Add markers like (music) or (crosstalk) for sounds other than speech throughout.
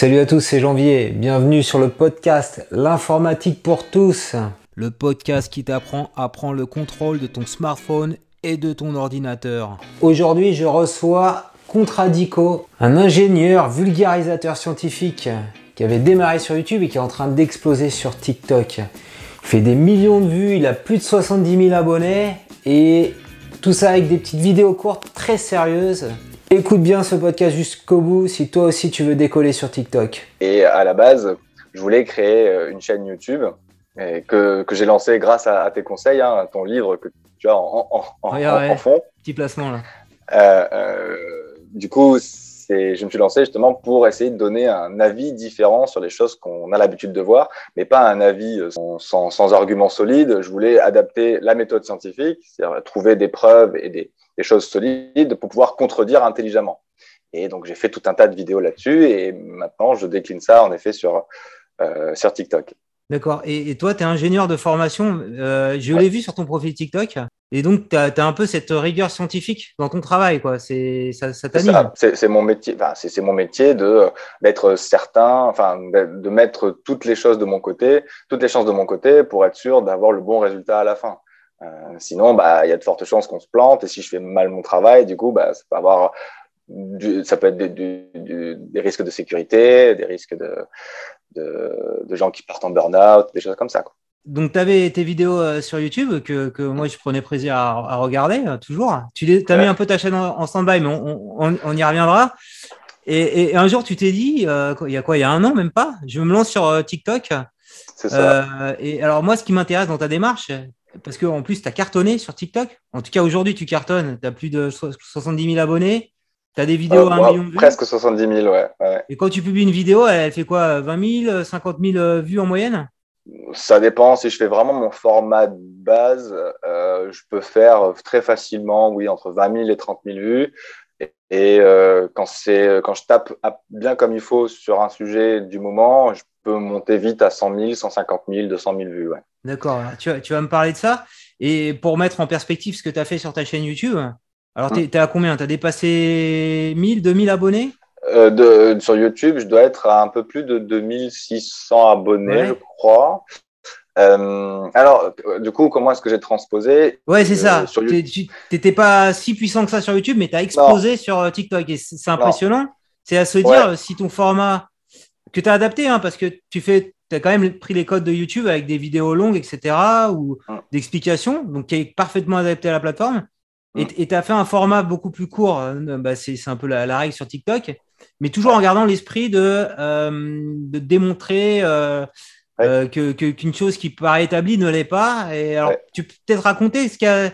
Salut à tous, c'est Janvier. Bienvenue sur le podcast L'informatique pour tous. Le podcast qui t'apprend à prendre le contrôle de ton smartphone et de ton ordinateur. Aujourd'hui, je reçois Contradico, un ingénieur vulgarisateur scientifique qui avait démarré sur YouTube et qui est en train d'exploser sur TikTok. Il fait des millions de vues, il a plus de 70 000 abonnés et tout ça avec des petites vidéos courtes très sérieuses. Écoute bien ce podcast jusqu'au bout si toi aussi tu veux décoller sur TikTok. Et à la base, je voulais créer euh, une chaîne YouTube et que, que j'ai lancée grâce à, tes conseils, hein, à ton livre que tu as en, en, en, fond. Petit placement là. Euh, euh, du coup, je me suis lancé justement pour essayer de donner un avis différent sur les choses qu'on a l'habitude de voir, mais pas un avis sans, sans, sans arguments solides. Je voulais adapter la méthode scientifique, c'est-à-dire trouver des preuves et des, des choses solides pour pouvoir contredire intelligemment. Et donc, j'ai fait tout un tas de vidéos là-dessus et maintenant, je décline ça en effet sur, euh, sur TikTok. D'accord. Et, toi, tu es ingénieur de formation. Euh, je l'ai vu sur ton profil TikTok. Et donc, tu as, un peu cette rigueur scientifique dans ton travail. Quoi. C'est, ça, ça t'anime. C'est, mon métier, enfin, c'est, mon métier de, d'être certain, enfin, de mettre toutes les choses de mon côté, toutes les chances de mon côté pour être sûr d'avoir le bon résultat à la fin. Euh, sinon, bah, il y a de fortes chances qu'on se plante. Et si je fais mal mon travail, du coup, bah, ça peut avoir ça peut être des risques de sécurité, des risques de, de, gens qui partent en burn-out, des choses comme ça. Quoi. Donc, tu avais tes vidéos euh, sur YouTube que, que, moi, je prenais plaisir à, regarder, euh, toujours. Tu as mis un peu ta chaîne en, stand-by, mais on, on, y reviendra. Et, et, un jour, tu t'es dit, il y a quoi Il y a un an, même pas Je me lance sur TikTok. C'est ça. et alors, moi, ce qui m'intéresse dans ta démarche, parce qu'en plus, tu as cartonné sur TikTok. En tout cas, aujourd'hui, tu cartonnes. Tu as plus de 70 000 abonnés. Tu as des vidéos à 1 million de vues. Presque 70 000, ouais, Et quand tu publies une vidéo, elle fait quoi 20 000, 50 000 vues en moyenne? Ça dépend. Si je fais vraiment mon format de base, euh, je peux faire très facilement, oui, entre 20 000 et 30 000 vues. Et, euh, quand, quand je tape bien comme il faut sur un sujet du moment, je peux monter vite à 100 000, 150 000, 200 000 vues. Ouais. D'accord, tu, tu, vas me parler de ça. Et pour mettre en perspective ce que tu as fait sur ta chaîne YouTube, alors tu es, à combien? Tu as dépassé 1000, 2000 abonnés? Euh, de, Sur YouTube, je dois être à un peu plus de 2600 abonnés, je crois. Euh, alors, du coup, comment est-ce que j'ai transposé? Ouais, c'est ça. Euh, tu n'étais pas si puissant que ça sur YouTube, mais tu as explosé sur TikTok. Et c'est impressionnant. C'est à se dire si ton format que tu as adapté, hein, parce que tu fais as quand même pris les codes de YouTube avec des vidéos longues, etc., ou d'explications, donc qui est parfaitement adapté à la plateforme. Et tu as fait un format beaucoup plus court, euh, bah, c'est un peu la, règle sur TikTok, mais toujours en gardant l'esprit de, euh, de démontrer euh, qu'une chose qui paraît établie ne l'est pas. Et alors, tu peux peut-être raconter ce a,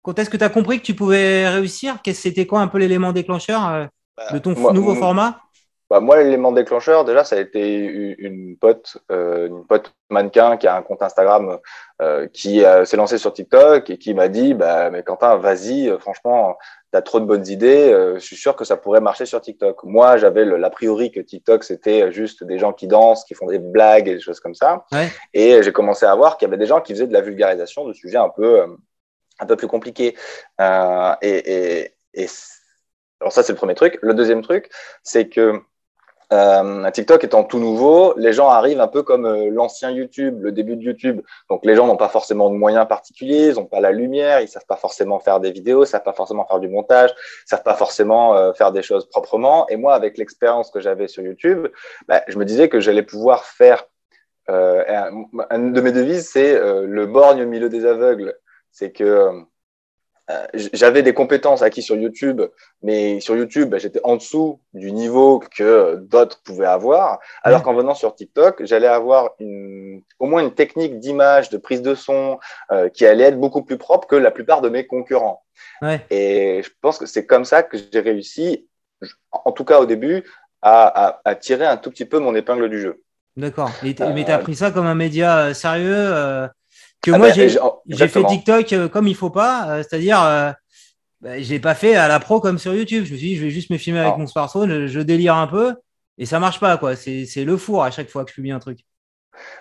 quand est-ce que tu as compris que tu pouvais réussir? C'était quoi un peu l'élément déclencheur bah, de ton nouveau format? Bah, moi, l'élément déclencheur, déjà, ça a été une pote, euh, une pote mannequin qui a un compte Instagram euh, qui euh, s'est lancé sur TikTok et qui m'a dit bah, Mais Quentin, vas-y, franchement, tu as trop de bonnes idées, je suis sûr que ça pourrait marcher sur TikTok. Moi, j'avais l'a priori que TikTok, c'était juste des gens qui dansent, qui font des blagues et des choses comme ça. Ouais. Et j'ai commencé à voir qu'il y avait des gens qui faisaient de la vulgarisation de sujets un peu, un peu plus compliqués. et, et, et alors, ça, c'est le premier truc. Le deuxième truc, c'est que euh, TikTok étant tout nouveau, les gens arrivent un peu comme euh, l'ancien YouTube, le début de YouTube. Donc les gens n'ont pas forcément de moyens particuliers, ils n'ont pas la lumière, ils savent pas forcément faire des vidéos, ils savent pas forcément faire du montage, ils savent pas forcément euh, faire des choses proprement. Et moi, avec l'expérience que j'avais sur YouTube, bah, je me disais que j'allais pouvoir faire. Euh, un, de mes devises, c'est le borgne au milieu des aveugles. C'est que euh, j'avais des compétences acquises sur YouTube, mais sur YouTube, bah, j'étais en dessous du niveau que d'autres pouvaient avoir. Alors qu'en venant sur TikTok, j'allais avoir une, au moins une technique d'image, de prise de son, euh, qui allait être beaucoup plus propre que la plupart de mes concurrents. Ouais. Et je pense que c'est comme ça que j'ai réussi, en tout cas au début, à, à, à, tirer un tout petit peu mon épingle du jeu. D'accord. Mais tu as euh, pris ça comme un média sérieux que ah moi, bah, j'ai fait TikTok euh, comme il faut pas, euh, c'est-à-dire, euh, bah, je l'ai pas fait à la pro comme sur YouTube. Je me suis dit, je vais juste me filmer avec mon smartphone, je, délire un peu, et ça marche pas, quoi. C'est le four à chaque fois que je publie un truc.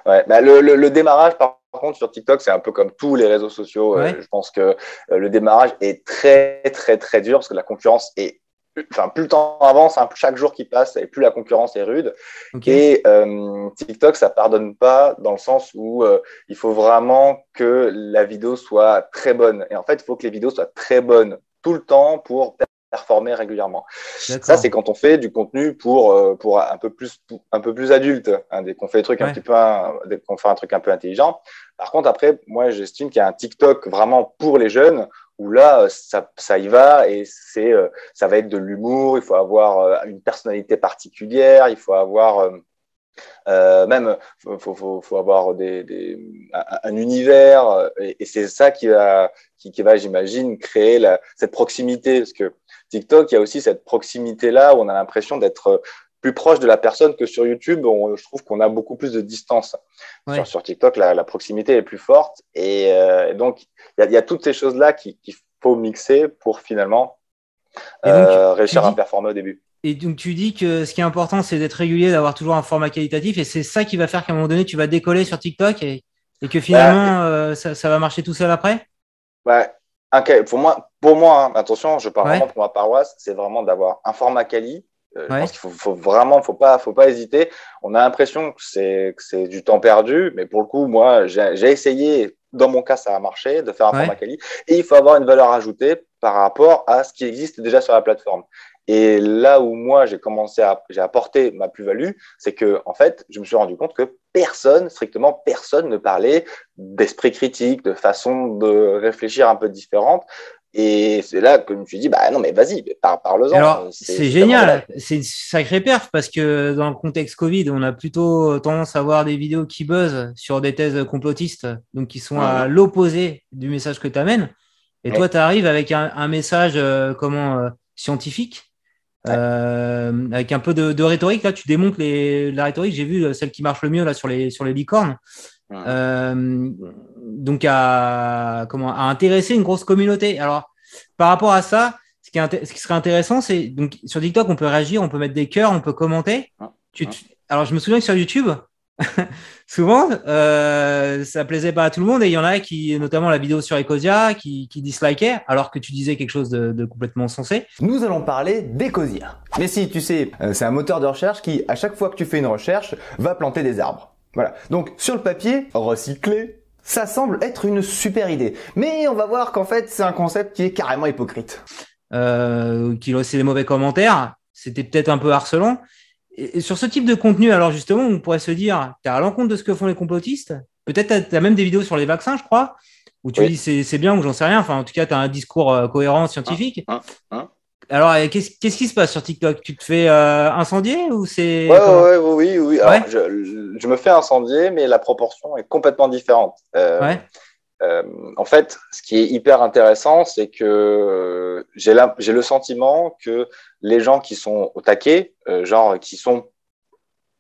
Ouais, bah, le, le, démarrage, par contre, sur TikTok, c'est un peu comme tous les réseaux sociaux. je pense que le démarrage est très, très, très dur parce que la concurrence est enfin, plus le temps avance, hein, chaque jour qui passe, et plus la concurrence est rude. Et euh, TikTok, ça pardonne pas dans le sens où euh, il faut vraiment que la vidéo soit très bonne. Et en fait, il faut que les vidéos soient très bonnes tout le temps pour performer régulièrement. Ça, c'est quand on fait du contenu pour, euh, pour un peu plus, un peu plus adulte, hein, qu'on fait des trucs un petit peu, dès qu'on fait un truc un peu intelligent. Par contre, après, moi, j'estime qu'il y a un TikTok vraiment pour les jeunes où là, ça, ça y va et c'est, euh, ça va être de l'humour. Il faut avoir euh, une personnalité particulière. Il faut avoir euh, même, faut, faut, faut avoir des, un, univers, et, c'est ça qui va, qui, va, j'imagine, créer cette proximité. Parce que TikTok, il y a aussi cette proximité-là où on a l'impression d'être plus proche de la personne que sur YouTube. On, je trouve qu'on a beaucoup plus de distance. Sur, sur, TikTok, la, la, proximité est plus forte. Et, euh, donc, il y, y, a toutes ces choses-là qu'il faut mixer pour finalement euh, réussir à performer au début. Et donc, tu dis que ce qui est important, c'est d'être régulier, d'avoir toujours un format qualitatif. Et c'est ça qui va faire qu'à un moment donné, tu vas décoller sur TikTok et, et que finalement, bah, euh, ça, ça, va marcher tout seul après? Ouais. Pour moi, pour moi hein, attention, je parle vraiment pour ma paroisse, c'est vraiment d'avoir un format quali. Euh, je pense qu'il faut, faut, vraiment, faut pas, faut pas hésiter. On a l'impression que c'est, que c'est du temps perdu, mais pour le coup, moi, j'ai essayé. Dans mon cas, ça a marché de faire un format quali. Et il faut avoir une valeur ajoutée par rapport à ce qui existe déjà sur la plateforme. Et là où moi j'ai commencé à j'ai apporté ma plus-value, c'est que en fait, je me suis rendu compte que personne, strictement personne, ne parlait d'esprit critique, de façon de réfléchir un peu différente. Et c'est là que je me suis dit, bah non, mais vas-y, parle-en. Alors, c'est génial, c'est une sacrée perf parce que dans le contexte Covid, on a plutôt tendance à voir des vidéos qui buzzent sur des thèses complotistes, donc qui sont à l'opposé du message que tu amènes. Et toi, tu arrives avec un, un message euh, comment euh, scientifique, euh, avec un peu de, de, rhétorique. Là, tu démontres les, la rhétorique. J'ai vu euh, celle qui marche le mieux là sur les sur les licornes. Donc à comment à intéresser une grosse communauté. Alors par rapport à ça, ce qui, est, ce qui serait intéressant, c'est donc sur TikTok, on peut réagir, on peut mettre des cœurs, on peut commenter. Tu, alors je me souviens que sur YouTube, (laughs) souvent, euh, ça plaisait pas à tout le monde et il y en a qui, notamment la vidéo sur Ecosia, qui, qui dislikaient alors que tu disais quelque chose de, de complètement sensé. Nous allons parler d'Ecosia. Mais si, tu sais, euh, c'est un moteur de recherche qui, à chaque fois que tu fais une recherche, va planter des arbres. Voilà. Donc, sur le papier, recycler, ça semble être une super idée. Mais on va voir qu'en fait, c'est un concept qui est carrément hypocrite. Euh, qui laissait des mauvais commentaires. C'était peut-être un peu harcelant. Et, sur ce type de contenu, alors justement, on pourrait se dire, tu es à l'encontre de ce que font les complotistes? Peut-être tu as, même des vidéos sur les vaccins, je crois, où tu dis c'est bien ou j'en sais rien. Enfin, en tout cas, tu as un discours euh, cohérent, scientifique. Hein, hein, hein. Alors, qu'est-ce qui se passe sur TikTok? Tu te fais euh, incendier ou c'est ouais, oui, oui. Alors, je, je, me fais incendier, mais la proportion est complètement différente. Euh. Euh, en fait, ce qui est hyper intéressant, c'est que j'ai le sentiment que les gens qui sont au taquet, genre qui sont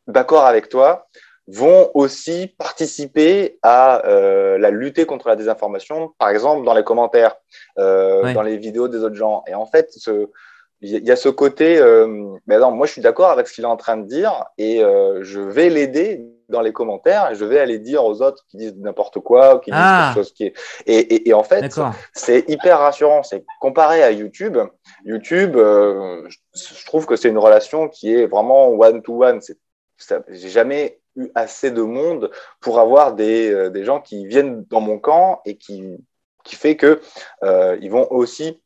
d'accord avec toi, vont aussi participer à euh, la lutte contre la désinformation, par exemple dans les commentaires, dans les vidéos des autres gens. Et en fait, ce, il y a ce côté, euh, mais non, moi je suis d'accord avec ce qu'il est en train de dire et euh, je vais l'aider dans les commentaires et je vais aller dire aux autres qui disent n'importe quoi, qui disent ah. quelque chose qui est. Et, et, et en fait, c'est hyper rassurant. C'est comparé à YouTube. YouTube, euh, je trouve que c'est une relation qui est vraiment one to one. J'ai jamais eu assez de monde pour avoir des, euh, des gens qui viennent dans mon camp et qui qui fait que euh, ils vont aussi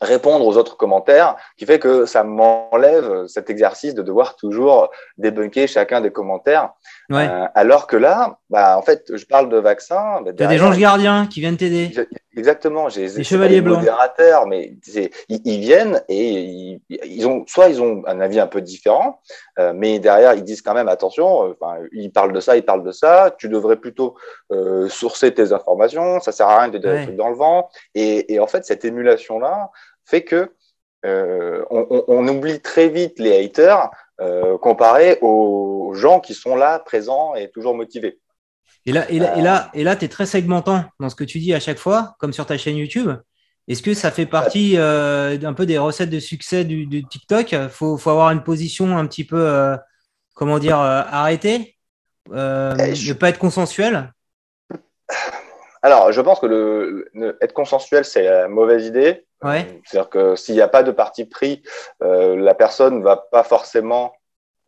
répondre aux autres commentaires, qui fait que ça m'enlève cet exercice de devoir toujours débunker chacun des commentaires. Euh, alors que là, bah, en fait, je parle de vaccins. Bah, il y a des anges gardiens qui viennent t'aider. Exactement. J'ai des chevaliers blancs. modérateurs, mais ils, ils, viennent et ils, ils, ont soit ils ont un avis un peu différent, euh, mais derrière ils disent quand même attention. Enfin, ils parlent de ça, ils parlent de ça. Tu devrais plutôt euh, sourcer tes informations. Ça sert à rien de des trucs dans le vent. Et, et en fait, cette émulation là fait que euh, on, on, oublie très vite les haters euh, comparé aux gens qui sont là, présents et toujours motivés. Et là, et là, et là, et là tu es très segmentant dans ce que tu dis à chaque fois, comme sur ta chaîne YouTube. Est-ce que ça fait partie euh, d'un peu des recettes de succès du, du TikTok? Il faut, faut, avoir une position un petit peu, euh, comment dire, euh, arrêtée, euh, ne pas être consensuel? Alors, je pense que le, être consensuel, c'est la mauvaise idée. Ouais. C'est-à-dire que s'il n'y a pas de parti pris, la personne va pas forcément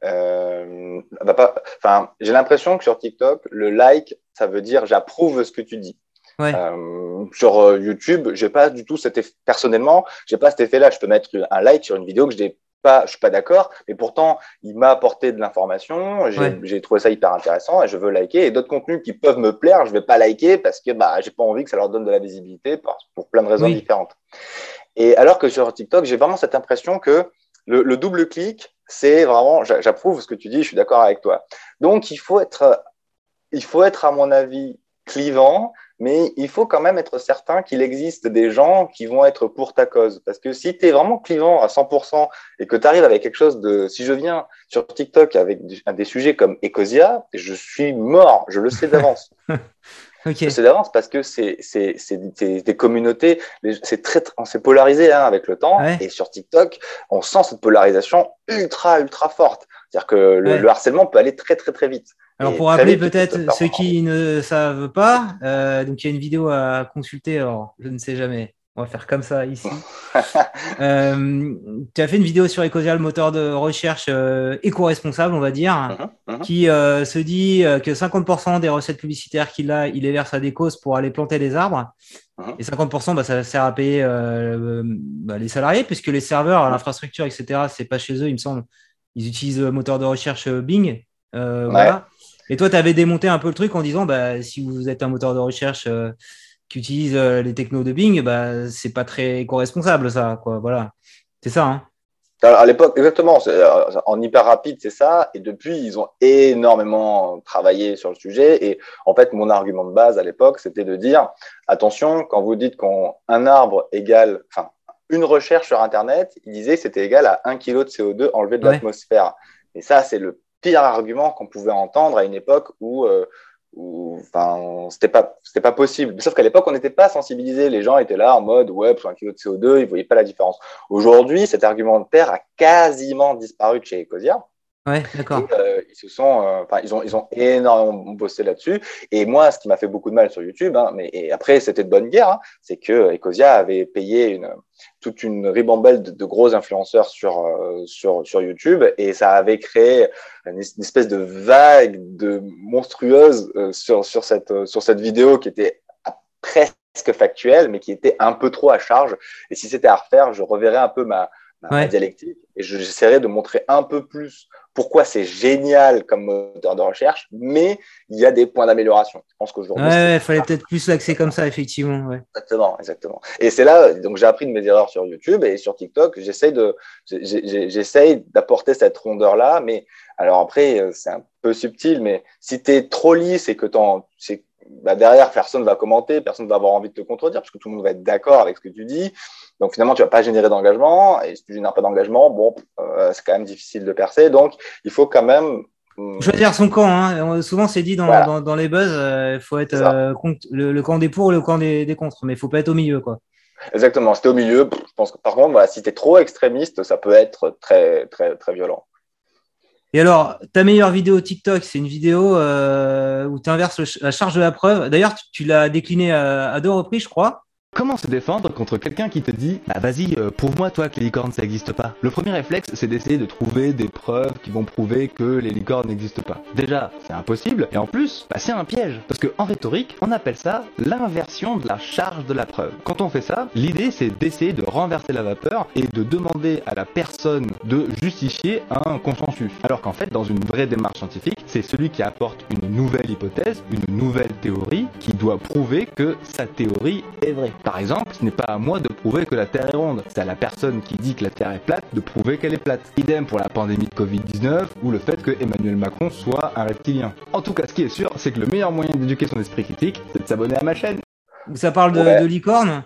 euh, va pas. Enfin, j'ai l'impression que sur TikTok, le like, ça veut dire j'approuve ce que tu dis. Ouais. Euh, sur euh, YouTube, j'ai pas du tout cet effet. Personnellement, j'ai pas cet effet-là. Je peux mettre un like sur une vidéo que je n'ai pas, je suis pas d'accord, mais pourtant il m'a apporté de l'information. J'ai Ouais. trouvé ça hyper intéressant et je veux liker. Et d'autres contenus qui peuvent me plaire, je vais pas liker parce que bah j'ai pas envie que ça leur donne de la visibilité pour, pour plein de raisons Oui. différentes. Et alors que sur TikTok, j'ai vraiment cette impression que le, le double clic, c'est vraiment, j'a- j'approuve ce que tu dis, je suis d'accord avec toi. Donc il faut être, il faut être à mon avis clivant, mais il faut quand même être certain qu'il existe des gens qui vont être pour ta cause. Parce que si tu es vraiment clivant à 100% et que tu arrives avec quelque chose de... Si je viens sur TikTok avec du- des sujets comme Ecosia, je suis mort, je le sais d'avance. (laughs) Je sais d'avance parce que c'est c'est des communautés, c'est très, très- c'est polarisé hein, avec le temps. Ouais. Et sur TikTok, on sent cette polarisation ultra, ultra forte. C'est-à-dire que le, Ouais. le harcèlement peut aller très, très, très vite. Alors pour rappeler peut-être ceux qui ne savent pas, euh, donc il y a une vidéo à consulter. Alors je ne sais jamais. On va faire comme ça ici. (laughs) Euh, tu as fait une vidéo sur Ecosia, le moteur de recherche euh, éco-responsable, on va dire, Mhm, mhm. qui se dit que 50% des recettes publicitaires qu'il a, il les verse à des causes pour aller planter des arbres. Mhm. Et 50%, bah, ça sert à payer bah, les salariés, puisque les serveurs, l'infrastructure, etc., c'est pas chez eux, il me semble. Ils utilisent le moteur de recherche Bing. Ouais. voilà. Et toi, tu avais démonté un peu le truc en disant, bah, si vous êtes un moteur de recherche euh, qui utilise euh, les technos de Bing, bah, c'est pas très éco-responsable, ça. Quoi. Voilà. C'est ça. Hein. À l'époque, exactement, euh, en hyper rapide, c'est ça. Et depuis, ils ont énormément travaillé sur le sujet. Et en fait, mon argument de base à l'époque, c'était de dire attention, quand vous dites qu'un arbre égale, enfin, une recherche sur Internet, il disait que c'était égal à 1 kg de CO2 enlevé de Ouais. l'atmosphère. Et ça, c'est le pire argument qu'on pouvait entendre à une époque où, euh, où c'était pas, pas possible. Sauf qu'à l'époque, on n'était pas sensibilisés. Les gens étaient là en mode, ouais, pour un kilo de CO2, ils voyaient pas la différence. Aujourd'hui, cet argumentaire a quasiment disparu de chez Ecosia. Ouais, d'accord. Et, euh, ils se sont, euh, ils ont, ils ont énormément bossé là-dessus. Et moi, ce qui m'a fait beaucoup de mal sur YouTube, hein, mais et après, c'était de bonne guerre, hein, c'est que Ecosia avait payé une, toute une ribambelle de, de gros influenceurs sur, euh, sur, sur YouTube, et ça avait créé une, es- une espèce de vague de monstrueuse euh, sur, sur cette, euh, sur cette vidéo qui était presque factuelle, mais qui était un peu trop à charge. Et si c'était à refaire, je reverrais un peu ma, ma, ma Ouais. dialectique et je- j'essaierais de montrer un peu plus pourquoi c'est génial comme moteur de recherche, mais il y a des points d'amélioration. Je pense qu'aujourd'hui, Ouais, c'est- ouais, fallait peut-être plus l'axer comme ça, effectivement. Ouais. Exactement, exactement. Et c'est là, donc j'ai appris de mes erreurs sur YouTube et sur TikTok, j'essaye de, j'essaye d'apporter cette rondeur-là, mais alors après, euh, c'est un peu subtil, mais si tu es trop lisse et que t'en, c'est, bah derrière, personne va commenter, personne va avoir envie de te contredire, parce que tout le monde va être d'accord avec ce que tu dis. Donc finalement, tu vas pas générer d'engagement, et si tu génères pas d'engagement, bon, euh, c'est quand même difficile de percer. Donc il faut quand même. hum, Choisir son camp. Hein. Souvent, c'est dit dans, Voilà. dans, dans les buzz, il faut être euh, le, le camp des pour ou le camp des, des contre, mais il faut pas être au milieu. quoi. Exactement, si t'es au milieu, je pense que par contre, voilà, si tu es trop extrémiste, ça peut être très, très, très violent. Et alors, ta meilleure vidéo TikTok, c'est une vidéo euh, où tu inverses la charge de la preuve. D'ailleurs, tu, l'as déclinée à deux reprises, je crois. Comment se défendre contre quelqu'un qui te dit Bah vas-y, euh, prouve-moi toi que les licornes ça n'existe pas? Le premier réflexe, c'est d'essayer de trouver des preuves qui vont prouver que les licornes n'existent pas. Déjà, c'est impossible, et en plus, bah, c'est un piège. Parce que en rhétorique, on appelle ça l'inversion de la charge de la preuve. Quand on fait ça, l'idée c'est d'essayer de renverser la vapeur et de demander à la personne de justifier un consensus. Alors qu'en fait, dans une vraie démarche scientifique, c'est celui qui apporte une nouvelle hypothèse, une nouvelle théorie, qui doit prouver que sa théorie est vraie. Par exemple, ce n'est pas à moi de prouver que la Terre est ronde, c'est à la personne qui dit que la Terre est plate de prouver qu'elle est plate. Idem pour la pandémie de Covid-19 ou le fait que Emmanuel Macron soit un reptilien. En tout cas, ce qui est sûr, c'est que le meilleur moyen d'éduquer son esprit critique, c'est de s'abonner à ma chaîne. ça parle de, Ouais. de licorne.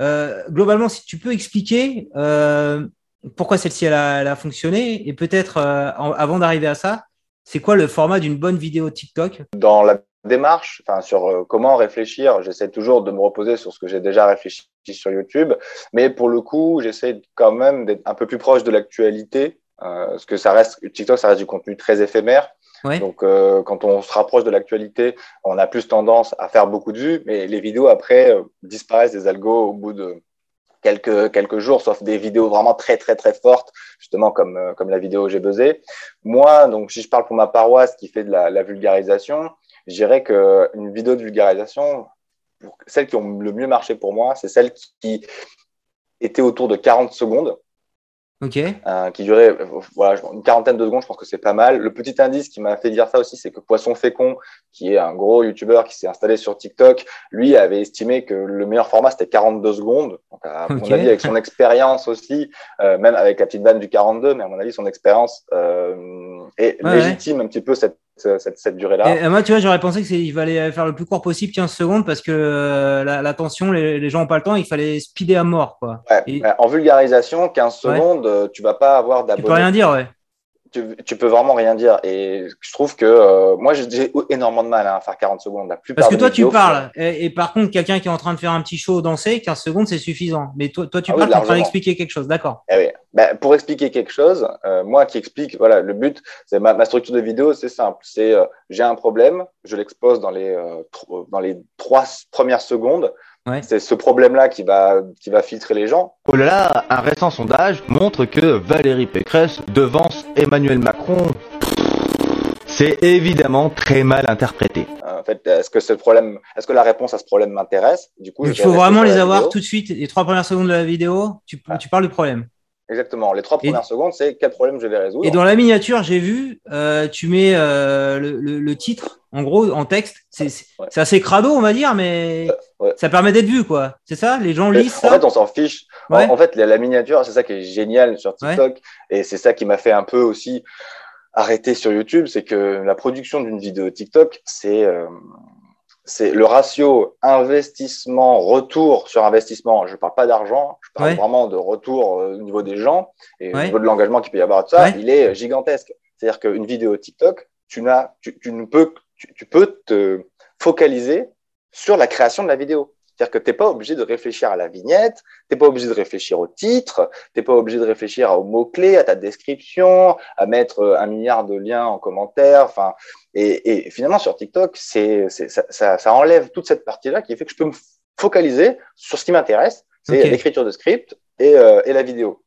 Euh, globalement, si tu peux expliquer euh, pourquoi celle-ci elle a, elle a fonctionné et peut-être euh, avant d'arriver à ça, c'est quoi le format d'une bonne vidéo TikTok? Dans la démarche, enfin, sur euh, comment réfléchir, j'essaie toujours de me reposer sur ce que j'ai déjà réfléchi sur YouTube, mais pour le coup, j'essaie quand même d'être un peu plus proche de l'actualité, euh, parce que ça reste, TikTok, ça reste du contenu très éphémère. Ouais. Donc, euh, quand on se rapproche de l'actualité, on a plus tendance à faire beaucoup de vues, mais les vidéos après euh, disparaissent des algos au bout de quelques, quelques jours, sauf des vidéos vraiment très, très, très fortes, justement comme, euh, comme la vidéo J'ai buzzé. Moi, donc, si je parle pour ma paroisse qui fait de la, la vulgarisation, je dirais qu'une vidéo de vulgarisation, celles qui ont le mieux marché pour moi, c'est celles qui étaient autour de 40 secondes Ok. euh, qui durait voilà, une quarantaine de secondes. Je pense que c'est pas mal. Le petit indice qui m'a fait dire ça aussi, c'est que Poisson Fécond, qui est un gros youtubeur qui s'est installé sur TikTok, lui avait estimé que le meilleur format c'était 42 secondes. Donc, à mon avis, avec son expérience aussi, euh, même avec la petite vanne du 42, mais à mon avis, son expérience euh, est Ouais, légitime un petit peu cette, cette, cette durée-là. Euh, moi, tu vois, j'aurais pensé qu'il fallait faire le plus court possible, 15 secondes, parce que euh, la, la tension, les, les gens n'ont pas le temps, il fallait speeder à mort. Quoi. Ouais, Et- ouais, en vulgarisation, 15 Ouais. secondes, euh, tu vas pas avoir Tu peux d'abonnés. rien dire, ouais. Tu, tu peux vraiment rien dire. Et je trouve que euh, moi, j'ai énormément de mal hein, à faire 40 secondes. La plupart Parce que toi, tu parles. Et, et par contre, quelqu'un qui est en train de faire un petit show danser, 15 secondes, c'est suffisant. Mais toi, toi tu Ah oui, parles, es en train d'expliquer quelque chose. D'accord. Eh oui. Ben, pour expliquer quelque chose, euh, moi qui explique, voilà, le but, c'est ma, ma structure de vidéo, c'est simple. C'est euh, j'ai un problème, je l'expose dans les euh, dans les trois premières secondes. Ouais. C'est ce problème-là qui va qui va filtrer les gens. Oh là là, un récent sondage montre que Valérie Pécresse devance Emmanuel Macron. C'est évidemment très mal interprété. Euh, En fait, est-ce que ce problème, est-ce que la réponse à ce problème m'intéresse? Du coup, il faut vraiment les avoir vidéo. tout de suite. Les trois premières secondes de la vidéo, tu, Ah. tu parles du problème. Exactement. Les trois Et- premières secondes, c'est quel problème je vais résoudre. Et dans la miniature, j'ai vu, euh, tu mets euh, le, le- le titre, en gros, en texte. C'est Ouais. assez crado, on va dire, mais Ouais. ça permet d'être vu, quoi. C'est ça? Les gens lisent En ça? fait, on s'en fiche. En-. En, fait, la, la miniature, c'est ça qui est génial sur TikTok. Et c'est ça qui m'a fait un peu aussi arrêter sur YouTube. C'est que la production d'une vidéo TikTok, c'est euh, c'est le ratio investissement-retour sur investissement. Je parle pas d'argent, je parle Ouais. vraiment de retour euh, au niveau des gens et Ouais. au niveau de l'engagement qu'il peut y avoir de ça. Ouais. Il est gigantesque. C'est-à-dire qu'une vidéo TikTok, tu, n'as, tu, tu ne peux, tu, tu peux te focaliser sur la création de la vidéo. C'est-à-dire que tu n'es pas obligé de réfléchir à la vignette, tu n'es pas obligé de réfléchir au titre, tu n'es pas obligé de réfléchir aux mots-clés, à ta description, à mettre euh, un milliard de liens en commentaire. Enfin, et, et finalement, sur TikTok, c'est, ça, ça, ça enlève toute cette partie-là qui fait que je peux me focaliser sur ce qui m'intéresse, c'est l'écriture de script et, euh, et la vidéo.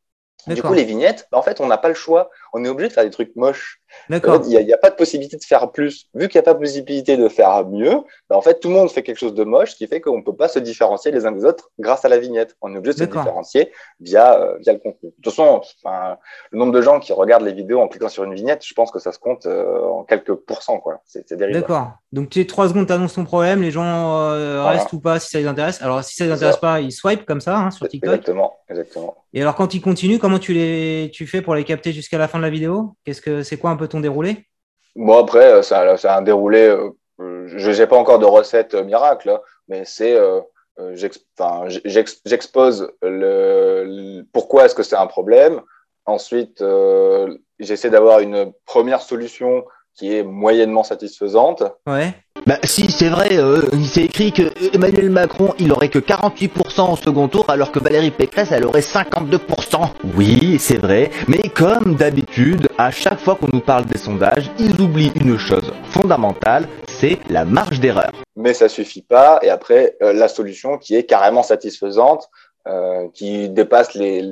Du coup, les vignettes, bah, en fait, on n'a pas le choix. On est obligé de faire des trucs moches. D'accord. Il n'y a, a pas de possibilité de faire plus. Vu qu'il n'y a pas de possibilité de faire mieux, bah, en fait, tout le monde fait quelque chose de moche, ce qui fait qu'on ne peut pas se différencier les uns des autres grâce à la vignette. On est obligé de se différencier via, euh, via le contenu. De toute façon, enfin, le nombre de gens qui regardent les vidéos en cliquant sur une vignette, je pense que ça se compte euh, en quelques pourcents. quoi. C'est c'est dérisoire. D'accord. Donc, tu es trois secondes, tu annonces ton problème, les gens euh, Voilà. restent ou pas si ça les intéresse. Alors, si ça les intéresse ça. pas, ils swipe comme ça hein, sur TikTok. Exactement, exactement. Et alors, quand ils continuent, comment tu les tu fais pour les capter jusqu'à la fin la vidéo? Qu'est-ce que c'est quoi un peu ton déroulé? Bon, après, euh, ça a un déroulé. euh, euh, je n'ai pas encore de recette euh, miracle, hein, mais c'est. euh, euh, J'expose le, pourquoi est-ce que c'est un problème. Ensuite, euh, j'essaie d'avoir une première solution qui est moyennement satisfaisante. Ouais. Bah si, c'est vrai, euh, il s'est écrit que Emmanuel Macron, il aurait que 48% au second tour, alors que Valérie Pécresse, elle aurait 52%. Oui, c'est vrai, mais comme d'habitude, à chaque fois qu'on nous parle des sondages, ils oublient une chose fondamentale, c'est la marge d'erreur. mais ça suffit pas. Et après, euh, la solution qui est carrément satisfaisante, euh, qui dépasse les,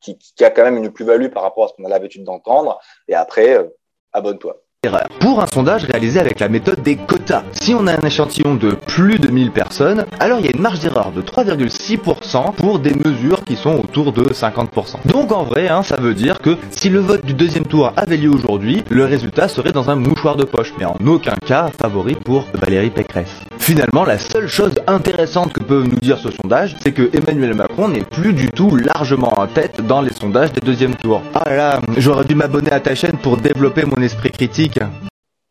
qui, qui a quand même une plus-value par rapport à ce qu'on a l'habitude d'entendre. Et après, euh, abonne-toi. Erreur. Pour un sondage réalisé avec la méthode des quotas, si on a un échantillon de plus de 1000 personnes, alors il y a une marge d'erreur de 3,6% pour des mesures qui sont autour de 50%. Donc en vrai, hein, ça veut dire que si le vote du deuxième tour avait lieu aujourd'hui, le résultat serait dans un mouchoir de poche, mais en aucun cas favori pour Valérie Pécresse. Finalement, la seule chose intéressante que peut nous dire ce sondage, c'est que Emmanuel Macron n'est plus du tout largement en tête dans les sondages des deuxièmes tours. Ah là là, j'aurais dû m'abonner à ta chaîne pour développer mon esprit critique.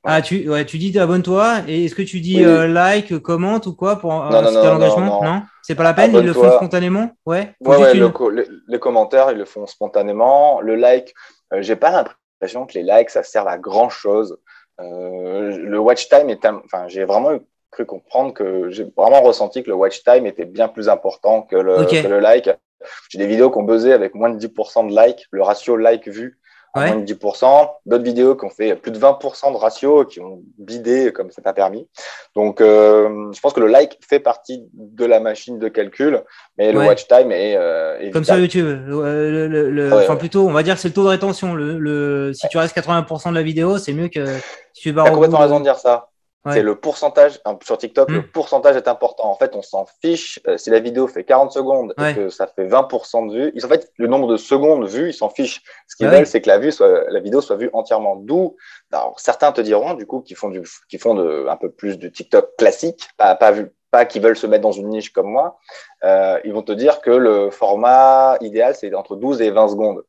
Ah, tu, ouais, tu dis abonne-toi et est-ce que tu dis Oui. euh, like, commente ou quoi pour Non, non, non, l'engagement non, non. C'est pas la peine, ils le font spontanément Ouais. Le co- le- les commentaires, ils le font spontanément. Le like, euh, j'ai pas l'impression que les likes, ça sert à grand chose. Euh, le watch time est, un- enfin, j'ai vraiment cru comprendre que j'ai vraiment ressenti que le watch time était bien plus important que le, Ok. que le like. J'ai des vidéos qu'on buzzé avec moins de 10% de likes. Le ratio like à moins de 10%, d'autres vidéos qui ont fait plus de 20% de ratio, qui ont bidé comme ça t'a permis. Donc, euh, je pense que le like fait partie de la machine de calcul, mais le watch time est, euh, Comme sur YouTube. Le, enfin, plutôt, on va dire que c'est le taux de rétention. Le, si tu restes 80% de la vidéo, c'est mieux que si tu vas T'as complètement raison de dire ça. C'est le pourcentage, sur TikTok, le hmm. pourcentage est important. En fait, on s'en fiche. Euh, si la vidéo fait 40 secondes et que ça fait 20% de vues, en fait, le nombre de secondes vues, ils s'en fichent. Ce qu'ils veulent, c'est que la, vue soit, la vidéo soit vue entièrement. D'où, certains te diront, du coup, qui font, du, qui font de, un peu plus de TikTok classique, pas, pas, vu, pas qui veulent se mettre dans une niche comme moi, euh, ils vont te dire que le format idéal, c'est entre 12 et 20 secondes.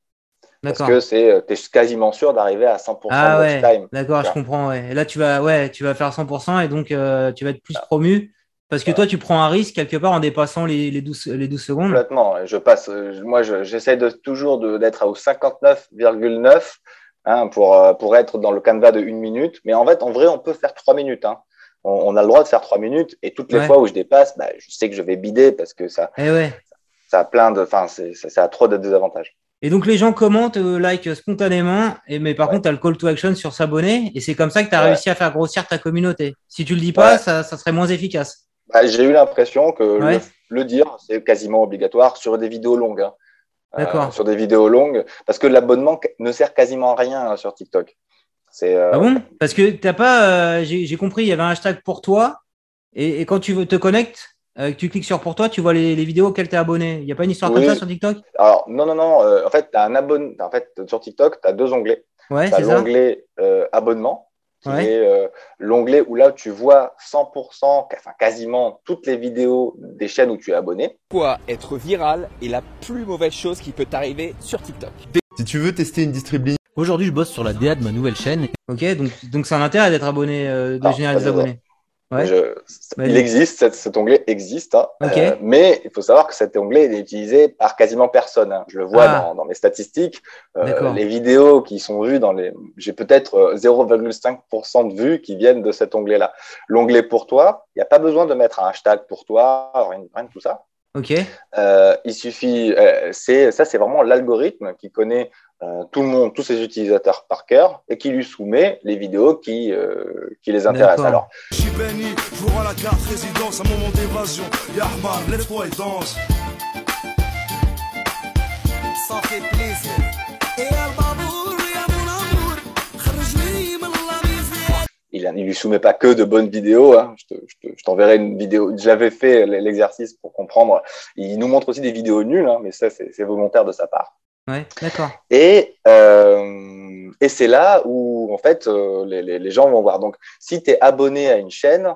Parce que c'est, euh, es quasiment sûr d'arriver à 100% ah, de ouais. time. D'accord, je comprends. Ouais. Et là, tu vas, ouais, tu vas faire 100% et donc euh, tu vas être plus promu. Parce que toi, tu prends un risque quelque part en dépassant les, les, 12, les 12 secondes. Complètement. Je passe, euh, moi, j'essaie de, toujours d'être au 59,9 hein, pour, pour être dans le canevas de une minute. Mais en fait, en vrai, on peut faire 3 minutes. Hein. On, a le droit de faire 3 minutes. Et toutes les fois où je dépasse, bah, je sais que je vais bider parce que ça, eh ouais. ça, ça, a plein de. Enfin, ça a trop de désavantages. Et donc les gens commentent, euh, like spontanément, et, mais par contre, tu as le call to action sur s'abonner, et c'est comme ça que tu as réussi à faire grossir ta communauté. Si tu le dis pas, ça, ça, serait moins efficace. Bah, J'ai eu l'impression que le, dire, c'est quasiment obligatoire sur des vidéos longues. Hein. Euh, sur des vidéos longues, parce que l'abonnement ne sert quasiment à rien hein, sur TikTok. Euh... Ah bon? Parce que t'as pas, euh, j'ai compris, il y avait un hashtag pour toi, et, et quand tu te connectes, euh, tu cliques sur pour toi, tu vois les, vidéos auxquelles tu es abonné. Il n'y a pas une histoire comme ça sur TikTok? Alors, non, non, non. Euh, en fait, as un abonné. En fait, sur TikTok, tu as deux onglets. Ouais, tu as l'onglet euh, abonnement, qui est l'onglet où là, tu vois 100%, enfin quasiment toutes les vidéos des chaînes où tu es abonné. Quoi être viral est la plus mauvaise chose qui peut t'arriver sur TikTok. Si tu veux tester une distribution. Aujourd'hui, je bosse sur la DA de ma nouvelle chaîne. Ok, donc donc c'est un intérêt d'être abonné, de générer des abonnés. Il existe, cet, onglet existe, hein. euh, mais il faut savoir que cet onglet est utilisé par quasiment personne. Hein. Je le vois ah. dans, mes statistiques. Euh, les vidéos qui sont vues dans les, j'ai peut-être 0,5% euh, de vues qui viennent de cet onglet-là. L'onglet pour toi, il n'y a pas besoin de mettre un hashtag pour toi, rien, rien de tout ça. Ok. il suffit, c'est ça, c'est vraiment l'algorithme qui connaît euh, tout le monde, tous ses utilisateurs par cœur et qui lui soumet les vidéos qui, euh, qui les intéressent. Alors, je suis béni, je vous rends la carte résidence, un moment d'évasion. Yahman, lève-toi et danse. Ça fait plaisir. Il ne lui soumet pas que de bonnes vidéos. Hein. Je t'enverrai une vidéo. J'avais fait l'exercice pour comprendre. Il nous montre aussi des vidéos nulles, hein, mais ça, c'est volontaire de sa part. Ouais, d'accord. Et, euh, et c'est là où, en fait, euh, les, les, gens vont voir. Donc, si tu es abonné à une chaîne,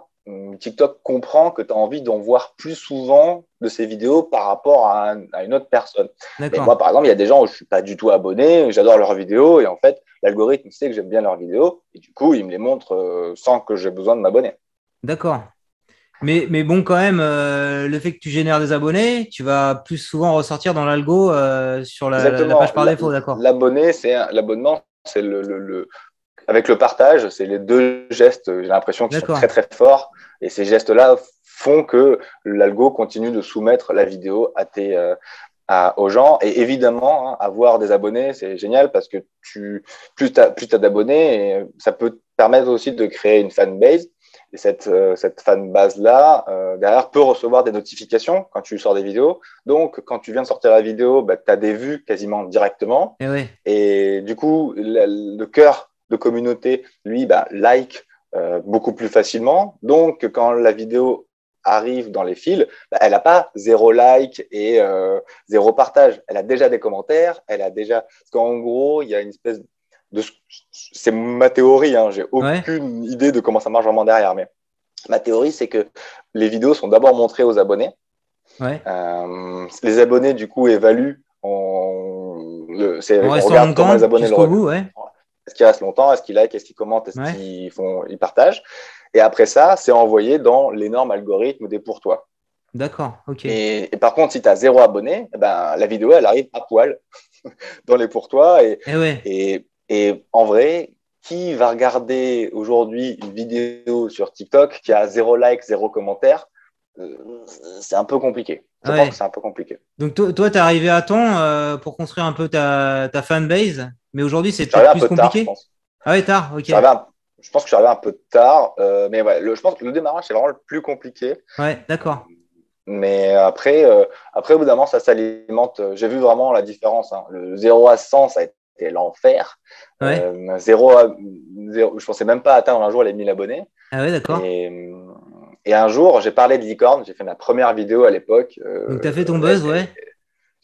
TikTok comprend que tu as envie d'en voir plus souvent de ces vidéos par rapport à, à une autre personne. Moi, par exemple, il y a des gens où je suis pas du tout abonné, j'adore leurs vidéos, et en fait, l'algorithme sait que j'aime bien leurs vidéos, et du coup, il me les montre euh, sans que j'ai besoin de m'abonner. D'accord. Mais, mais bon, quand même, euh, le fait que tu génères des abonnés, tu vas plus souvent ressortir dans l'algo euh, sur la, page par défaut, d'accord L'abonné, c'est l'abonnement, c'est le, le, avec le partage, c'est les deux gestes. J'ai l'impression qu'ils sont très très forts, et ces gestes-là font que l'algo continue de soumettre la vidéo à tes euh, à, aux gens. Et évidemment, hein, avoir des abonnés, c'est génial parce que tu plus tu as, d'abonnés, ça peut te permettre aussi de créer une fanbase et cette, euh, cette fan base-là, euh, derrière, peut recevoir des notifications quand tu sors des vidéos. Donc, quand tu viens de sortir la vidéo, bah, tu as des vues quasiment directement. Et, oui. et du coup, le, cœur de communauté, lui, bah, like euh, beaucoup plus facilement. Donc, quand la vidéo arrive dans les fils, bah, elle n'a pas zéro like et euh, zéro partage. Elle a déjà des commentaires, elle a déjà... Parce qu'en gros, il y a une espèce c'est ma théorie, hein, j'ai aucune idée de comment ça marche vraiment derrière, mais ma théorie, c'est que les vidéos sont d'abord montrées aux abonnés. Euh, les abonnés, du coup, évaluent le, c'est, on comment les abonnés le bout, Est-ce qu'ils restent longtemps? Est-ce qu'ils like? Est-ce qu'ils commentent Est-ce qu'ils font, ils partagent? Et après ça, c'est envoyé dans l'énorme algorithme des pour toi. D'accord, ok. Et, par contre, si tu as zéro abonné, eh ben, la vidéo, elle arrive à poil (laughs) dans les pour toi. Et, eh et, et en vrai, qui va regarder aujourd'hui une vidéo sur TikTok qui a zéro like, zéro commentaire euh, C'est un peu compliqué. Je c'est un peu compliqué. Donc toi, tu es arrivé à temps euh, pour construire un peu ta, ta fanbase? Mais aujourd'hui, c'est peut-être plus compliqué. ah ouais, tard, ok. Je pense que je suis arrivé un peu tard, euh, mais ouais, je pense que le démarrage, c'est vraiment le plus compliqué. Ouais, d'accord. Mais après, euh, après, au bout d'un moment, ça s'alimente. J'ai vu vraiment la différence. Hein. Le 0 à 100, ça a été l'enfer. Ouais. Euh, 0 à 0, je pensais même pas atteindre un jour les 1000 abonnés. Ah ouais, d'accord. Et, et, un jour, j'ai parlé de licorne. J'ai fait ma première vidéo à l'époque. Donc, tu as fait ton buzz, ouais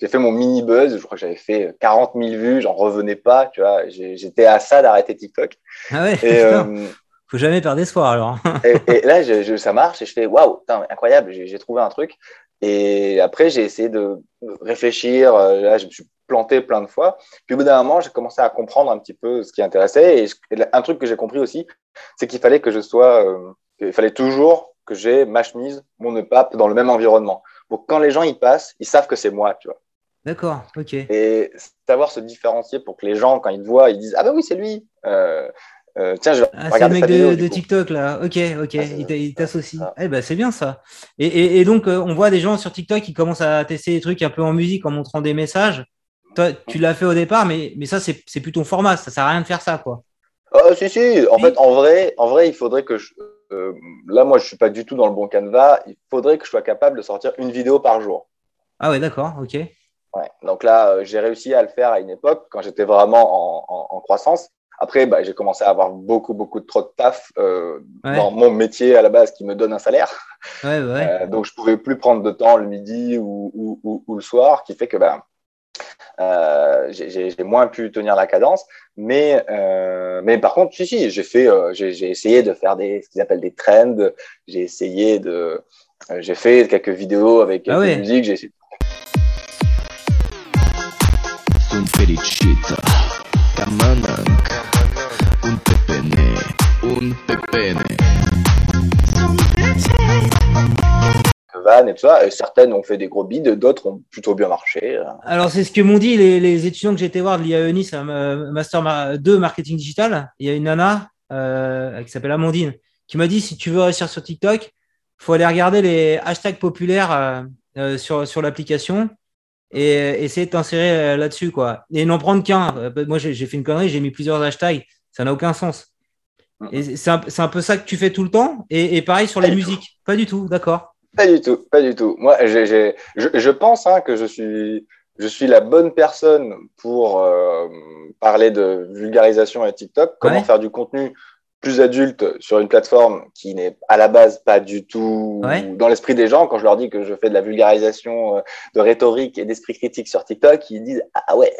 j'ai fait mon mini buzz. Je crois que j'avais fait 40 000 vues. J'en revenais pas. Tu vois, j'étais à ça d'arrêter TikTok. Ah ouais. Et, euh, faut jamais perdre espoir alors. et, là, je, ça marche et je fais waouh, incroyable. J'ai trouvé un truc. Et après, j'ai essayé de réfléchir. Euh, là, je me suis planté plein de fois. Puis au bout d'un moment, j'ai commencé à comprendre un petit peu ce qui intéressait. Et, un truc que j'ai compris aussi, c'est qu'il fallait que je sois, euh, il fallait toujours que j'ai ma chemise, mon pape dans le même environnement. Donc quand les gens y passent, ils savent que c'est moi, tu vois. D'accord, ok. Et savoir se différencier pour que les gens, quand ils te voient, ils disent Ah, bah oui, c'est lui. Euh, euh, tiens, je vais ah, c'est le mec de, TikTok là. Ok, ok. Ah, il t'associe. Eh ben, c'est bien ça. Et, donc, euh, on voit des gens sur TikTok qui commencent à tester des trucs un peu en musique en montrant des messages. Toi, tu l'as fait au départ, mais, mais ça, c'est plus ton format. Ça sert à rien de faire ça, quoi. Oh, si, si. En fait, en vrai, en vrai, il faudrait que je. là, moi, je suis pas du tout dans le bon canevas. Il faudrait que je sois capable de sortir une vidéo par jour. Ah ouais, d'accord, ok. Ouais. Donc là, euh, j'ai réussi à le faire à une époque quand j'étais vraiment en, en, en, croissance. Après, bah, j'ai commencé à avoir beaucoup, beaucoup de trop de taf euh, dans mon métier à la base qui me donne un salaire. Ouais, ouais. Euh, donc, je pouvais plus prendre de temps le midi ou, ou, ou, le soir, qui fait que bah, euh, j'ai moins pu tenir la cadence. Mais, euh, mais par contre, si, si, j'ai fait, euh, j'ai essayé de faire des, ce qu'ils appellent des trends. J'ai essayé de, j'ai fait quelques vidéos avec quelques ah musiques. J'ai essayé un un pepene, un pepene. Van et tout ça, et certaines ont fait des gros bids, d'autres ont plutôt bien marché. Alors, c'est ce que m'ont dit les, les, étudiants que j'ai été voir de l'IAE c'est un Master 2 Marketing Digital. Il y a une nana euh, qui s'appelle Amandine qui m'a dit si tu veux réussir sur TikTok, il faut aller regarder les hashtags populaires euh, euh sur, sur l'application et euh, essayer de t'insérer euh, là-dessus, quoi. Et n'en prendre qu'un. Euh, moi, j'ai fait une connerie, j'ai mis plusieurs hashtags. Ça n'a aucun sens. Et c'est un, un, peu ça que tu fais tout le temps. Et, et pareil sur les musiques. Pas du tout, d'accord. Pas du tout, pas du tout. Moi, j je, je, pense hein, que je suis, je suis la bonne personne pour euh, parler de vulgarisation à TikTok, comment faire du contenu plus adulte sur une plateforme qui n'est à la base pas du tout dans l'esprit des gens. Quand je leur dis que je fais de la vulgarisation euh, de rhétorique et d'esprit critique sur TikTok, ils disent ah ouais,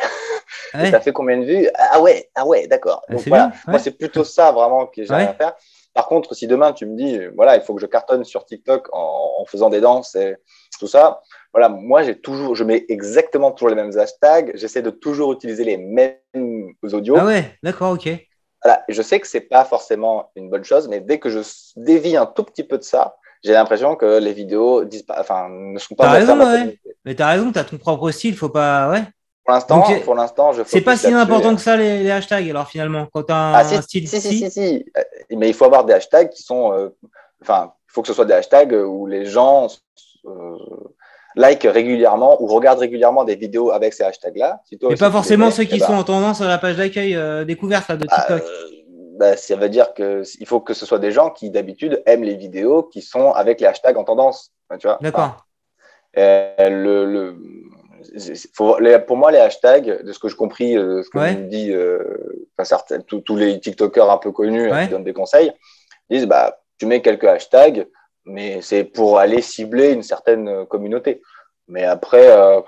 ouais. (laughs) ça fait combien de vues? Ah ouais, ah ouais, d'accord. Ah, Donc voilà, moi c'est plutôt ça vraiment que j'ai à faire. Par contre, si demain tu me dis voilà, il faut que je cartonne sur TikTok en, en faisant des danses et tout ça, voilà, moi j'ai toujours, je mets exactement toujours les mêmes hashtags. J'essaie de toujours utiliser les mêmes audios. Ah ouais, d'accord, ok. Voilà, je sais que c'est pas forcément une bonne chose, mais dès que je dévie un tout petit peu de ça, j'ai l'impression que les vidéos enfin, ne sont pas. T'as raison, ouais. Mais t'as raison, t'as ton propre style, faut pas, ouais. Pour l'instant, pour l'instant, je. C'est pas si important que ça les, hashtags. Alors finalement, quand t'as un, ah, un style. Si, si, si, si, euh, Mais il faut avoir des hashtags qui sont, euh, enfin, il faut que ce soit des hashtags où les gens euh, like régulièrement ou regarde régulièrement des vidéos avec ces hashtags-là. Si Et pas forcément ceux qui eh sont ben en tendance à la page d'accueil euh, découverte de TikTok. Euh, bah, ça veut dire qu'il faut que ce soit des gens qui d'habitude aiment les vidéos qui sont avec les hashtags en tendance. Tu vois D'accord. le, le pour moi, les hashtags, de ce que j'ai compris, euh, ce que ouais. me dit certains, tous les TikTokers un peu connus qui donnent des conseils, disent bah, tu mets quelques hashtags, mais c'est pour aller cibler une certaine euh, communauté. Mais après, euh,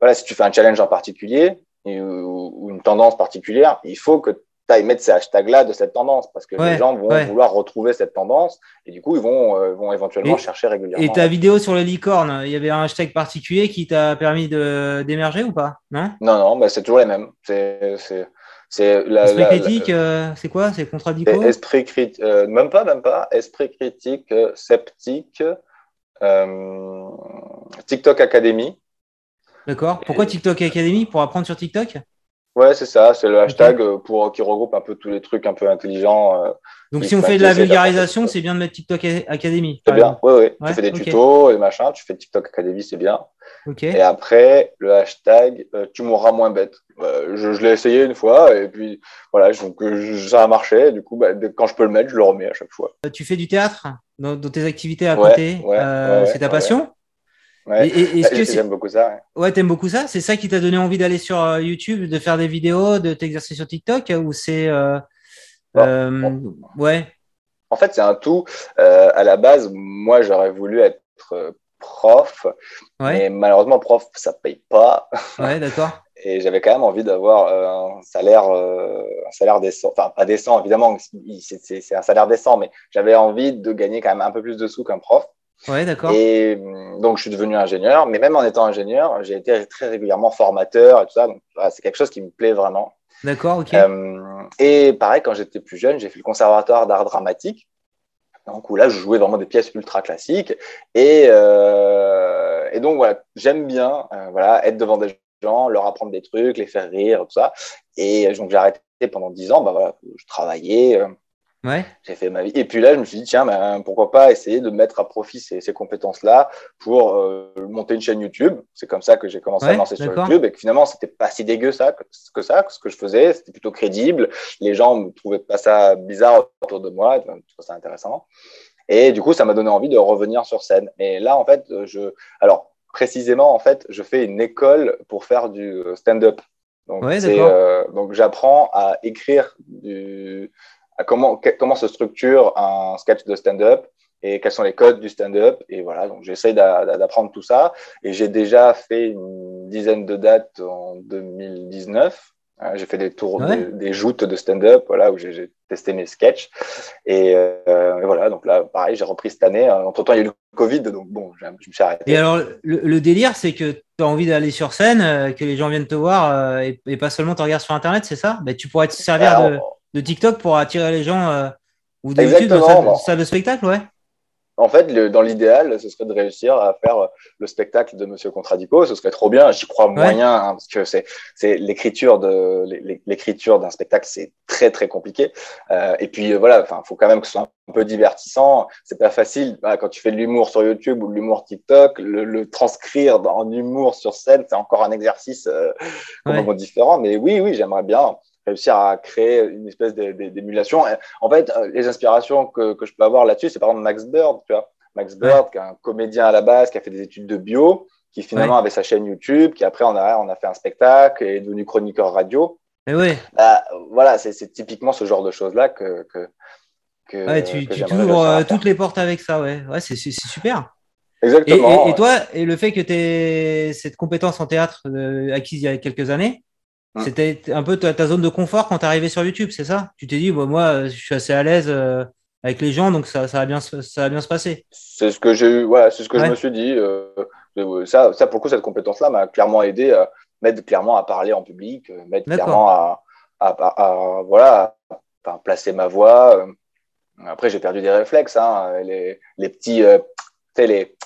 voilà, si tu fais un challenge en particulier ou, une tendance particulière, il faut que tu ailles mettre ces hashtags-là de cette tendance parce que les gens vont vouloir retrouver cette tendance et du coup, ils vont, euh, vont éventuellement chercher régulièrement. Et ta vidéo sur les licornes, il y avait un hashtag particulier qui t'a permis d'émerger ou pas? Non, non, non bah, c'est toujours les mêmes. C'est esprit critique, euh, c'est quoi? C'est contradictoire Esprit critique, euh, même pas, même pas. Esprit critique, euh, sceptique, TikTok Academy. D'accord. Pourquoi TikTok Academy? Pour apprendre sur TikTok? Ouais, c'est ça. C'est le hashtag pour qui regroupe un peu tous les trucs un peu intelligents. Donc, si on fait de la vulgarisation, c'est bien de mettre TikTok Academy. C'est bien, oui, oui. tu fais des tutos et machin, tu fais TikTok Academy, c'est bien. Et après, le hashtag, euh, tu mourras moins bête. Euh, je, l'ai essayé une fois et puis voilà, euh, ça a marché. Du coup, bah, quand je peux le mettre, je le remets à chaque fois. Tu fais du théâtre dans, tes activités à côté C'est ta passion? Ouais, j'aime beaucoup ça. Ouais, t'aimes beaucoup ça? C'est ça qui t'a donné envie d'aller sur YouTube, de faire des vidéos, de t'exercer sur TikTok ou c'est euh, ouais. En fait, c'est un tout. Euh, à la base, moi, j'aurais voulu être euh, prof, mais malheureusement, prof, ça paye pas. Ouais, d'accord. (laughs) Et j'avais quand même envie d'avoir un salaire, un salaire décent. Enfin, pas décent, évidemment, c'est un salaire décent, mais j'avais envie de gagner quand même un peu plus de sous qu'un prof. Ouais, d'accord. Et donc, je suis devenu ingénieur, mais même en étant ingénieur, j'ai été très régulièrement formateur et tout ça. Donc, c'est quelque chose qui me plaît vraiment. D'accord, ok. Euh, et pareil, quand j'étais plus jeune, j'ai fait le conservatoire d'art dramatique. Donc, où là, je jouais vraiment des pièces ultra classiques. Et, euh, et donc, voilà, j'aime bien euh, voilà, être devant des gens, leur apprendre des trucs, les faire rire, tout ça. Et donc, j'ai arrêté pendant dix ans. Bah, voilà, je travaillais. J'ai fait ma vie. Et puis là, je me suis dit, tiens, ben, pourquoi pas essayer de mettre à profit ces, ces compétences-là pour euh, monter une chaîne YouTube. C'est comme ça que j'ai commencé à lancer sur YouTube et que finalement, c'était pas si dégueu ça, que, ça, ce que je faisais. C'était plutôt crédible. Les gens ne trouvaient pas ça bizarre autour de moi. Je trouvais ça intéressant. Et du coup, ça m'a donné envie de revenir sur scène. Et là, en fait, je, alors, précisément, en fait, je fais une école pour faire du stand-up. Donc, euh, donc j'apprends à écrire du, comment, comment se structure un sketch de stand-up et quels sont les codes du stand-up. Et voilà, donc j'essaye d'apprendre tout ça. Et j'ai déjà fait une dizaine de dates en 2019. Hein, j'ai fait des tours, des, joutes de stand-up, voilà, où j'ai testé mes sketchs. Euh, et, voilà, donc là, pareil, j'ai repris cette année. Entre temps, il y a eu le Covid, donc bon, je, me suis arrêté. Et alors, le, délire, c'est que tu as envie d'aller sur scène, euh, que les gens viennent te voir euh, et, pas seulement te regarder sur Internet, c'est ça? Ben, Tu pourrais te servir de de TikTok pour attirer les gens euh, ou de YouTube dans salle, de spectacle, ouais. En fait, dans l'idéal, ce serait de réussir à faire euh, le spectacle de Monsieur Contradico. Ce serait trop bien. J'y crois moyen hein, parce que c'est c'est l'écriture de l'écriture d'un spectacle, c'est très très compliqué. Euh, et puis voilà, enfin, faut quand même que ce soit un peu divertissant. C'est pas facile quand tu fais de l'humour sur YouTube ou de l'humour TikTok, le, transcrire en humour sur scène, c'est encore un exercice complètement différent. Mais oui, oui, j'aimerais bien réussir à créer une espèce d'émulation. En fait, euh, les inspirations que, que je peux avoir là-dessus, c'est par exemple Max Bird, tu vois. Max Bird, qui est un comédien à la base, qui a fait des études de bio, qui finalement avait sa chaîne YouTube, qui après on a, on a fait un spectacle et est devenu chroniqueur radio. Et oui. Bah, voilà, c'est typiquement ce genre de choses-là que, que, que, ouais, tu, tu ouvres euh, toutes les portes avec ça, ouais. Ouais, c'est super. Exactement. Et, toi, et le fait que tu aies cette compétence en théâtre euh, acquise il y a quelques années. C'était un peu ta, zone de confort quand tu arrivé sur YouTube, c'est ça? Tu t'es dit, bah, moi, je suis assez à l'aise euh, avec les gens, donc ça, ça, va, bien, ça va bien se passer. C'est ce que j'ai eu, ouais, c'est ce que je me suis dit. Euh, ça, ça, pour le coup, cette compétence-là m'a clairement aidé à m'aide clairement à parler en public, euh, m'aide clairement à, à, voilà, à, placer ma voix. Après, j'ai perdu des réflexes, hein, les, les petits, sais, les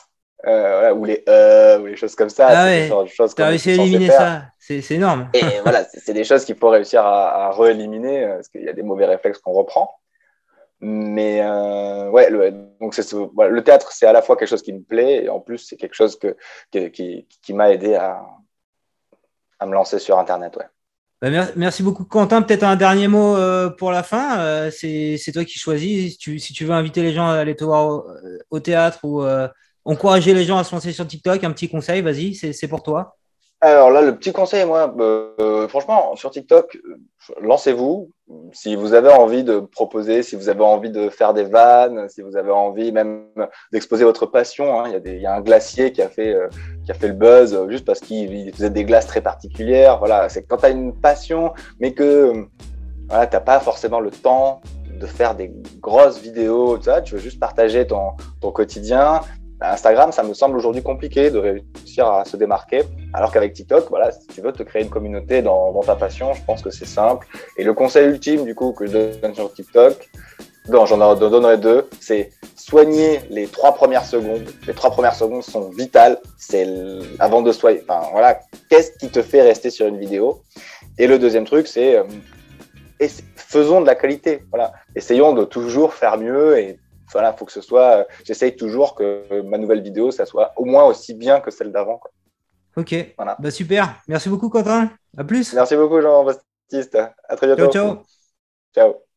euh, ou les euh, ou les choses comme ça. Ah ouais. Tu as réussi à éliminer ça, c'est énorme. Et (laughs) voilà, c'est des choses qu'il faut réussir à, à re-éliminer euh, parce qu'il y a des mauvais réflexes qu'on reprend. Mais euh, ouais, le, donc voilà, le théâtre, c'est à la fois quelque chose qui me plaît et en plus c'est quelque chose que, qui, qui m'a aidé à, à me lancer sur Internet. Ouais. Bah, merci beaucoup, Quentin. Peut-être un dernier mot euh, pour la fin. Euh, c'est toi qui choisis. Si tu, si tu veux inviter les gens à aller te voir au, au théâtre ou encourager les gens à se lancer sur TikTok, un petit conseil, vas-y, c'est pour toi. Alors là, le petit conseil, moi, euh, franchement, sur TikTok, euh, lancez-vous. Si vous avez envie de proposer, si vous avez envie de faire des vannes, si vous avez envie même d'exposer votre passion, hein, il, y a un glacier qui a fait, euh, qui a fait le buzz juste parce qu'il faisait des glaces très particulières. Voilà, c'est quand tu as une passion, mais que voilà, tu n'as pas forcément le temps de faire des grosses vidéos, tout ça, tu veux juste partager ton, ton quotidien, Instagram, ça me semble aujourd'hui compliqué de réussir à se démarquer, alors qu'avec TikTok, voilà, si tu veux te créer une communauté dans, ta passion, je pense que c'est simple. Et le conseil ultime, du coup, que je donne sur TikTok, non, j'en donnerai deux, c'est soigner les trois premières secondes. Les trois premières secondes sont vitales. C'est avant de soigner. Enfin, voilà, qu'est-ce qui te fait rester sur une vidéo? Et le deuxième truc, c'est faisons de la qualité. Voilà. Essayons de toujours faire mieux et voilà, faut que ce soit. J'essaye toujours que ma nouvelle vidéo, ça soit au moins aussi bien que celle d'avant. Ok. Voilà. Bah, super. Merci beaucoup, Quentin. À plus. Merci beaucoup, Jean-Baptiste. À très bientôt. Ciao, ciao. Ciao.